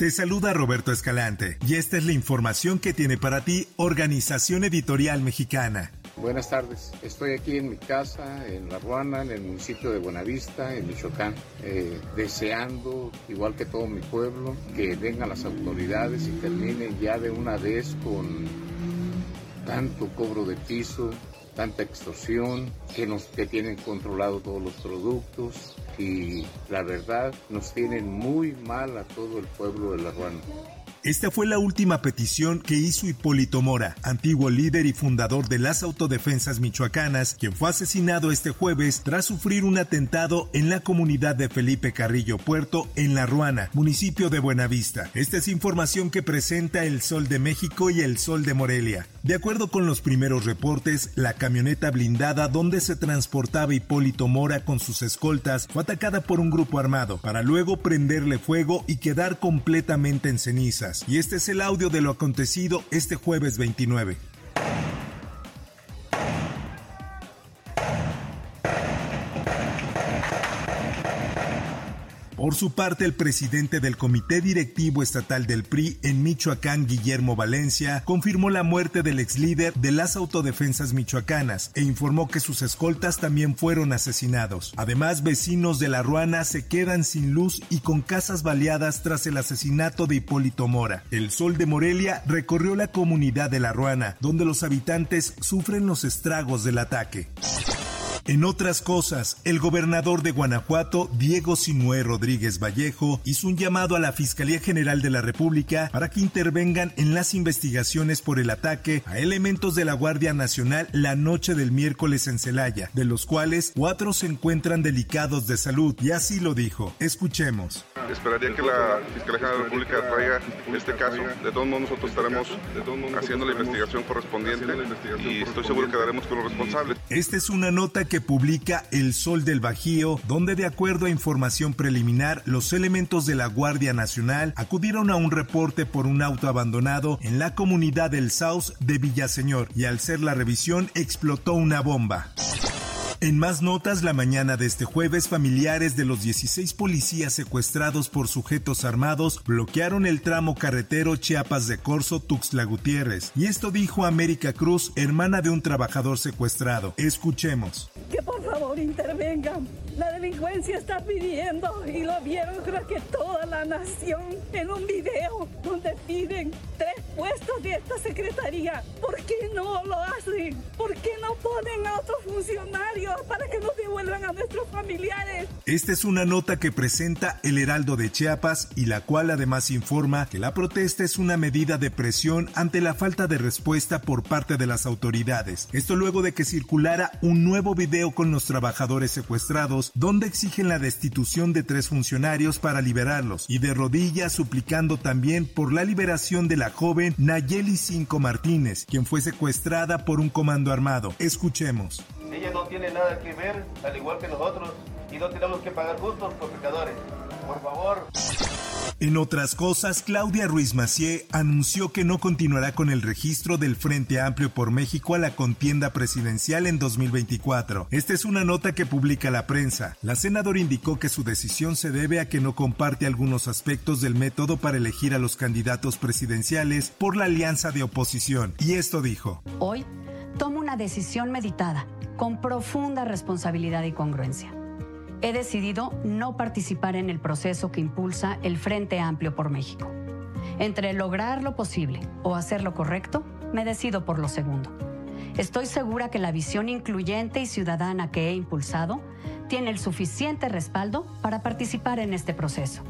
Te saluda Roberto Escalante y esta es la información que tiene para ti Organización Editorial Mexicana. Buenas tardes. Estoy aquí en mi casa, en La Ruana, en el municipio de Buenavista, en Michoacán, eh, deseando, igual que todo mi pueblo, que vengan las autoridades y terminen ya de una vez con tanto cobro de piso, tanta extorsión, que nos que tienen controlado todos los productos y la verdad nos tienen muy mal a todo el pueblo de La Ruana. Esta fue la última petición que hizo Hipólito Mora, antiguo líder y fundador de las autodefensas michoacanas, quien fue asesinado este jueves tras sufrir un atentado en la comunidad de Felipe Carrillo Puerto, en La Ruana, municipio de Buenavista. Esta es información que presenta El Sol de México y El Sol de Morelia. De acuerdo con los primeros reportes, la camioneta blindada donde se transportaba Hipólito Mora con sus escoltas fue atacada por un grupo armado, para luego prenderle fuego y quedar completamente en ceniza y este es el audio de lo acontecido este jueves 29. Por su parte, el presidente del Comité Directivo Estatal del PRI en Michoacán, Guillermo Valencia, confirmó la muerte del ex líder de las autodefensas michoacanas e informó que sus escoltas también fueron asesinados. Además, vecinos de La Ruana se quedan sin luz y con casas baleadas tras el asesinato de Hipólito Mora. El Sol de Morelia recorrió la comunidad de La Ruana, donde los habitantes sufren los estragos del ataque. En otras cosas, el gobernador de Guanajuato, Diego Sinué Rodríguez Vallejo, hizo un llamado a la Fiscalía General de la República para que intervengan en las investigaciones por el ataque a elementos de la Guardia Nacional la noche del miércoles en Celaya, de los cuales cuatro se encuentran delicados de salud, y así lo dijo. Escuchemos. Esperaría que la Fiscalía General de la República traiga este caso. De todos modos, nosotros estaremos haciendo la investigación correspondiente y estoy seguro que daremos con los responsables. Esta es una nota que publica El Sol del Bajío, donde de acuerdo a información preliminar, los elementos de la Guardia Nacional acudieron a un reporte por un auto abandonado en la comunidad del Saus de Villaseñor y al ser la revisión explotó una bomba. En más notas, la mañana de este jueves, familiares de los 16 policías secuestrados por sujetos armados bloquearon el tramo carretero Chiapas de Corzo Tuxtla Gutiérrez. Y esto dijo América Cruz, hermana de un trabajador secuestrado. Escuchemos. Que por favor intervengan. La delincuencia está pidiendo, y lo vieron creo que toda la nación, en un video donde piden tres puestos de esta secretaría. ¿Por qué no lo hacen? ¿Por qué no ponen a otros funcionarios para que nos devuelvan a nuestros familiares? Esta es una nota que presenta el Heraldo de Chiapas y la cual además informa que la protesta es una medida de presión ante la falta de respuesta por parte de las autoridades. Esto luego de que circulara un nuevo video con los trabajadores secuestrados donde exigen la destitución de tres funcionarios para liberarlos y de rodillas suplicando también por la liberación de la joven Nayeli Cinco Martínez, quien fue secuestrada por un comando armado. Escuchemos. Ella no tiene nada que ver, al igual que nosotros, y no tenemos que pagar justos por pecadores. Por favor. En otras cosas, Claudia Ruiz Macié anunció que no continuará con el registro del Frente Amplio por México a la contienda presidencial en 2024. Esta es una nota que publica la prensa. La senadora indicó que su decisión se debe a que no comparte algunos aspectos del método para elegir a los candidatos presidenciales por la alianza de oposición. Y esto dijo. Hoy tomo una decisión meditada, con profunda responsabilidad y congruencia he decidido no participar en el proceso que impulsa el Frente Amplio por México. Entre lograr lo posible o hacer lo correcto, me decido por lo segundo. Estoy segura que la visión incluyente y ciudadana que he impulsado tiene el suficiente respaldo para participar en este proceso.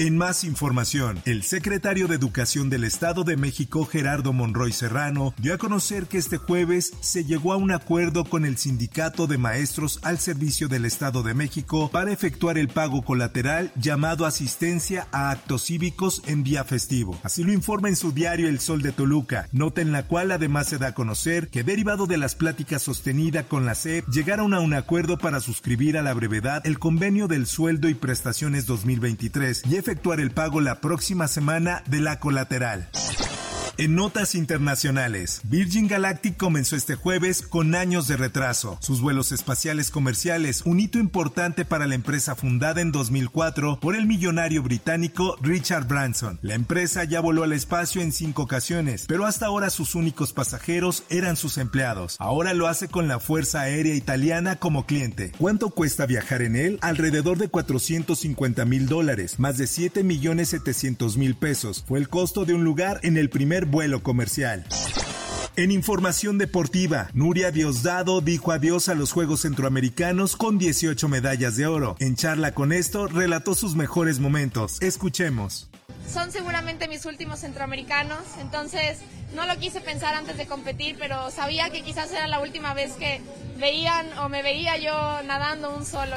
En más información, el secretario de Educación del Estado de México, Gerardo Monroy Serrano, dio a conocer que este jueves se llegó a un acuerdo con el Sindicato de Maestros al Servicio del Estado de México para efectuar el pago colateral llamado asistencia a actos cívicos en día festivo. Así lo informa en su diario El Sol de Toluca, nota en la cual además se da a conocer que derivado de las pláticas sostenidas con la SEP, llegaron a un acuerdo para suscribir a la brevedad el convenio del sueldo y prestaciones 2023 y efectuar el pago la próxima semana de la colateral. En notas internacionales, Virgin Galactic comenzó este jueves con años de retraso. Sus vuelos espaciales comerciales, un hito importante para la empresa fundada en 2004 por el millonario británico Richard Branson. La empresa ya voló al espacio en cinco ocasiones, pero hasta ahora sus únicos pasajeros eran sus empleados. Ahora lo hace con la Fuerza Aérea Italiana como cliente. ¿Cuánto cuesta viajar en él? Alrededor de 450 mil dólares, más de 7 millones 700 mil pesos. Fue el costo de un lugar en el primer vuelo comercial. En información deportiva, Nuria Diosdado dijo adiós a los Juegos Centroamericanos con 18 medallas de oro. En charla con esto, relató sus mejores momentos. Escuchemos. Son seguramente mis últimos centroamericanos, entonces no lo quise pensar antes de competir, pero sabía que quizás era la última vez que veían o me veía yo nadando un solo.